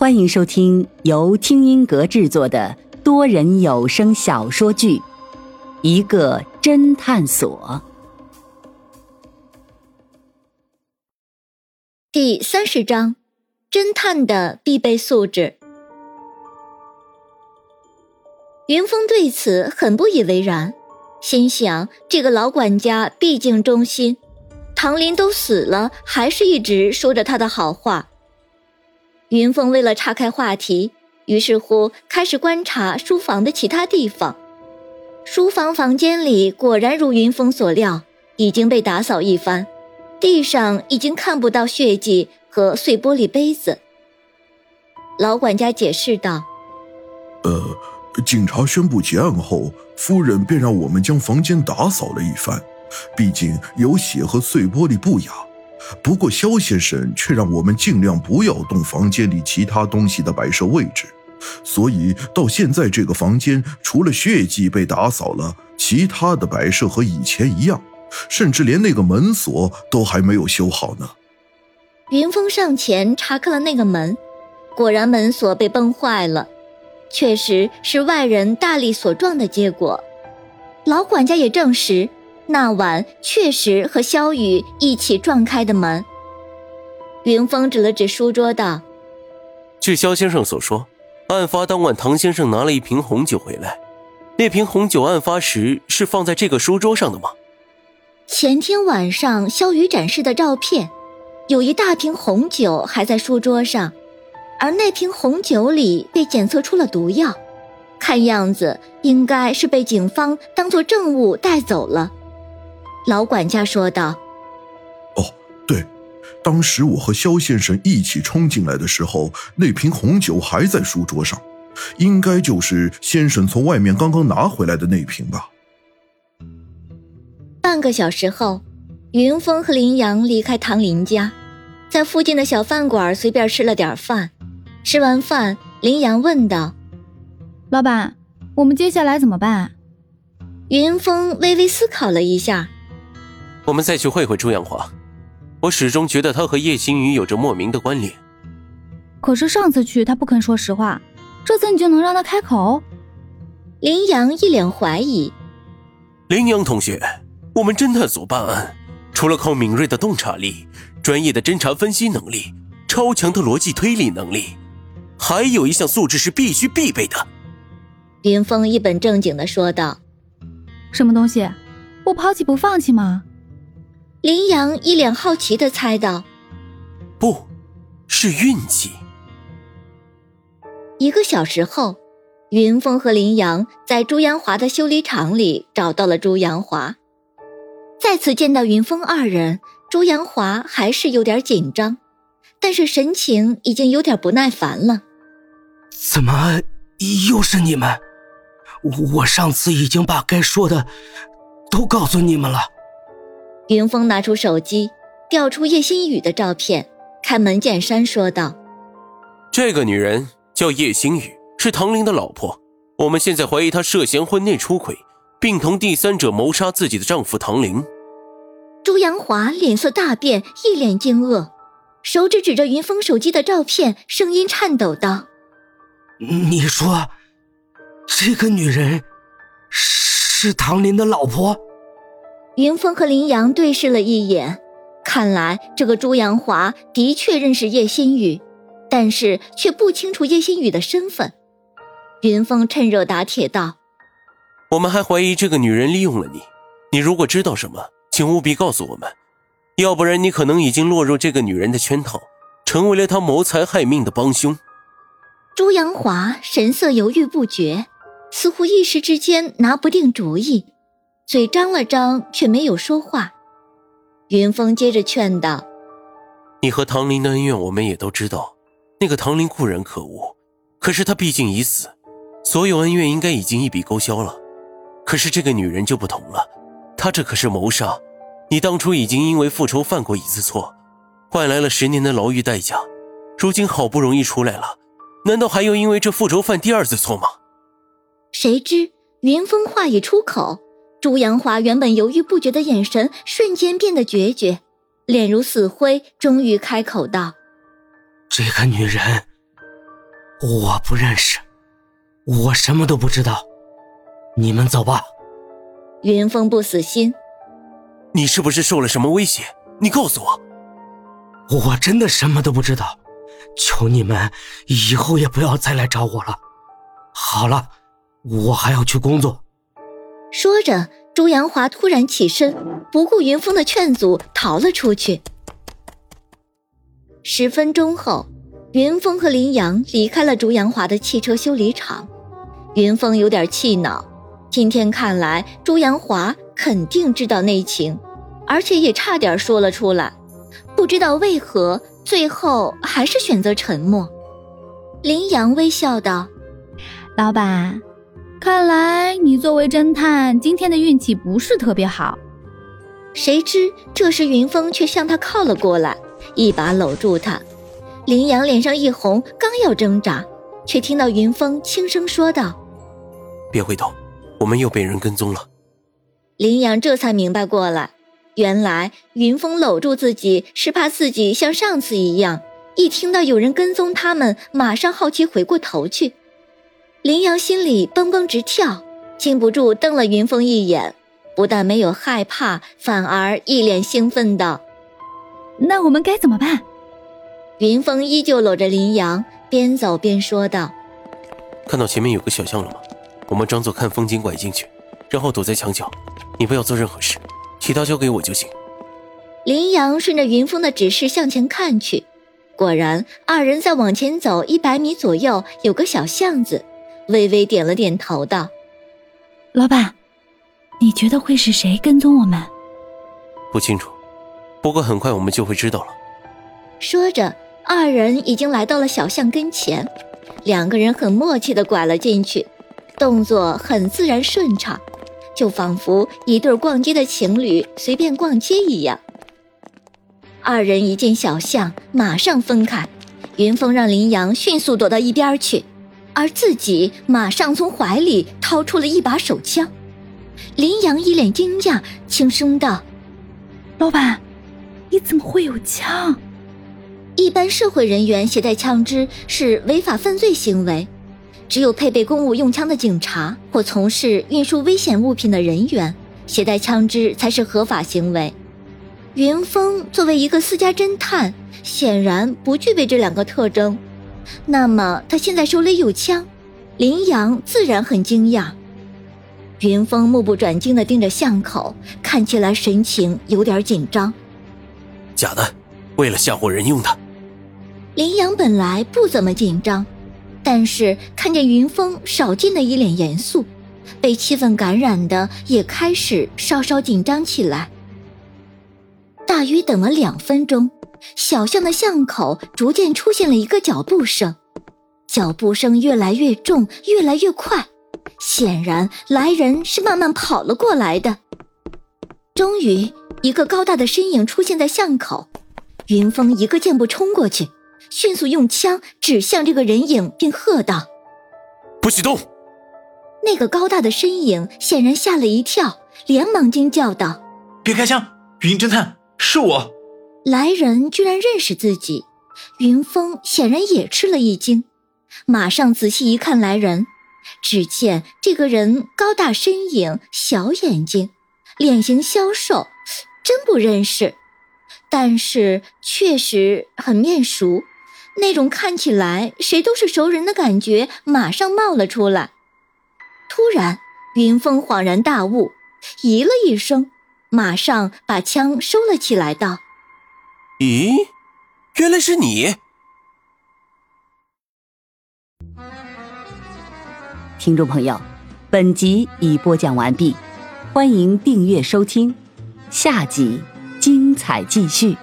欢迎收听由听音阁制作的多人有声小说剧《一个侦探所》第三十章：侦探的必备素质。云峰对此很不以为然，心想：这个老管家毕竟忠心，唐林都死了，还是一直说着他的好话。云峰为了岔开话题，于是乎开始观察书房的其他地方。书房房间里果然如云峰所料，已经被打扫一番，地上已经看不到血迹和碎玻璃杯子。老管家解释道：“呃，警察宣布结案后，夫人便让我们将房间打扫了一番，毕竟有血和碎玻璃不雅。”不过，肖先生却让我们尽量不要动房间里其他东西的摆设位置，所以到现在这个房间除了血迹被打扫了，其他的摆设和以前一样，甚至连那个门锁都还没有修好呢。云峰上前查看了那个门，果然门锁被崩坏了，确实是外人大力所撞的结果。老管家也证实。那晚确实和萧雨一起撞开的门。云峰指了指书桌道：“据萧先生所说，案发当晚唐先生拿了一瓶红酒回来，那瓶红酒案发时是放在这个书桌上的吗？”前天晚上萧雨展示的照片，有一大瓶红酒还在书桌上，而那瓶红酒里被检测出了毒药，看样子应该是被警方当做证物带走了。老管家说道：“哦，对，当时我和肖先生一起冲进来的时候，那瓶红酒还在书桌上，应该就是先生从外面刚刚拿回来的那瓶吧。”半个小时后，云峰和林阳离开唐林家，在附近的小饭馆随便吃了点饭。吃完饭，林阳问道：“老板，我们接下来怎么办？”云峰微微思考了一下。我们再去会会朱阳华，我始终觉得他和叶星宇有着莫名的关联。可是上次去他不肯说实话，这次你就能让他开口？林阳一脸怀疑。林阳同学，我们侦探所办案，除了靠敏锐的洞察力、专业的侦查分析能力、超强的逻辑推理能力，还有一项素质是必须必备的。林峰一本正经的说道：“什么东西？不抛弃不放弃吗？”林阳一脸好奇的猜道：“不是运气。”一个小时后，云峰和林阳在朱阳华的修理厂里找到了朱阳华。再次见到云峰二人，朱阳华还是有点紧张，但是神情已经有点不耐烦了。怎么又是你们？我上次已经把该说的都告诉你们了。云峰拿出手机，调出叶星宇的照片，开门见山说道：“这个女人叫叶星宇，是唐林的老婆。我们现在怀疑她涉嫌婚内出轨，并同第三者谋杀自己的丈夫唐林。”朱阳华脸色大变，一脸惊愕，手指指着云峰手机的照片，声音颤抖道：“你说，这个女人是唐林的老婆？”云峰和林阳对视了一眼，看来这个朱阳华的确认识叶新宇，但是却不清楚叶新宇的身份。云峰趁热打铁道：“我们还怀疑这个女人利用了你，你如果知道什么，请务必告诉我们，要不然你可能已经落入这个女人的圈套，成为了她谋财害命的帮凶。”朱阳华神色犹豫不决，似乎一时之间拿不定主意。嘴张了张，却没有说话。云峰接着劝道：“你和唐林的恩怨，我们也都知道。那个唐林固然可恶，可是他毕竟已死，所有恩怨应该已经一笔勾销了。可是这个女人就不同了，她这可是谋杀。你当初已经因为复仇犯过一次错，换来了十年的牢狱代价，如今好不容易出来了，难道还要因为这复仇犯第二次错吗？”谁知云峰话一出口。朱阳华原本犹豫不决的眼神瞬间变得决绝，脸如死灰，终于开口道：“这个女人我不认识，我什么都不知道。你们走吧。云峰不死心，你是不是受了什么威胁？你告诉我。我真的什么都不知道，求你们以后也不要再来找我了。好了，我还要去工作。说着，朱阳华突然起身，不顾云峰的劝阻，逃了出去。十分钟后，云峰和林阳离开了朱阳华的汽车修理厂。云峰有点气恼，今天看来朱阳华肯定知道内情，而且也差点说了出来。不知道为何，最后还是选择沉默。林阳微笑道：“老板，看来你作为侦探，今天的运气不是特别好。”谁知这时云峰却向他靠了过来。一把搂住他，林阳脸上一红，刚要挣扎，却听到云峰轻声说道：“别回头，我们又被人跟踪了。”林阳这才明白过来，原来云峰搂住自己是怕自己像上次一样，一听到有人跟踪他们，马上好奇回过头去。林阳心里蹦蹦直跳，禁不住瞪了云峰一眼，不但没有害怕，反而一脸兴奋道。那我们该怎么办？云峰依旧搂着林阳，边走边说道：“看到前面有个小巷了吗？我们装作看风景拐进去，然后躲在墙角。你不要做任何事，其他交给我就行。”林阳顺着云峰的指示向前看去，果然，二人在往前走一百米左右，有个小巷子，微微点了点头，道：“老板，你觉得会是谁跟踪我们？”不清楚。不过很快我们就会知道了。说着，二人已经来到了小巷跟前，两个人很默契的拐了进去，动作很自然顺畅，就仿佛一对逛街的情侣随便逛街一样。二人一进小巷，马上分开。云峰让林阳迅速躲到一边去，而自己马上从怀里掏出了一把手枪。林阳一脸惊讶，轻声道：“老板。”你怎么会有枪？一般社会人员携带枪支是违法犯罪行为，只有配备公务用枪的警察或从事运输危险物品的人员携带枪支才是合法行为。云峰作为一个私家侦探，显然不具备这两个特征。那么他现在手里有枪，林阳自然很惊讶。云峰目不转睛地盯着巷口，看起来神情有点紧张。假的，为了吓唬人用的。林阳本来不怎么紧张，但是看见云峰少见的一脸严肃，被气氛感染的也开始稍稍紧张起来。大约等了两分钟，小巷的巷口逐渐出现了一个脚步声，脚步声越来越重，越来越快，显然来人是慢慢跑了过来的。终于。一个高大的身影出现在巷口，云峰一个箭步冲过去，迅速用枪指向这个人影，并喝道：“不许动！”那个高大的身影显然吓了一跳，连忙惊叫道：“别开枪！云侦探，是我！”来人居然认识自己，云峰显然也吃了一惊，马上仔细一看来人，只见这个人高大身影，小眼睛，脸型消瘦。真不认识，但是确实很面熟，那种看起来谁都是熟人的感觉马上冒了出来。突然，云峰恍然大悟，咦了一声，马上把枪收了起来，道：“咦，原来是你！”听众朋友，本集已播讲完毕，欢迎订阅收听。下集精彩继续。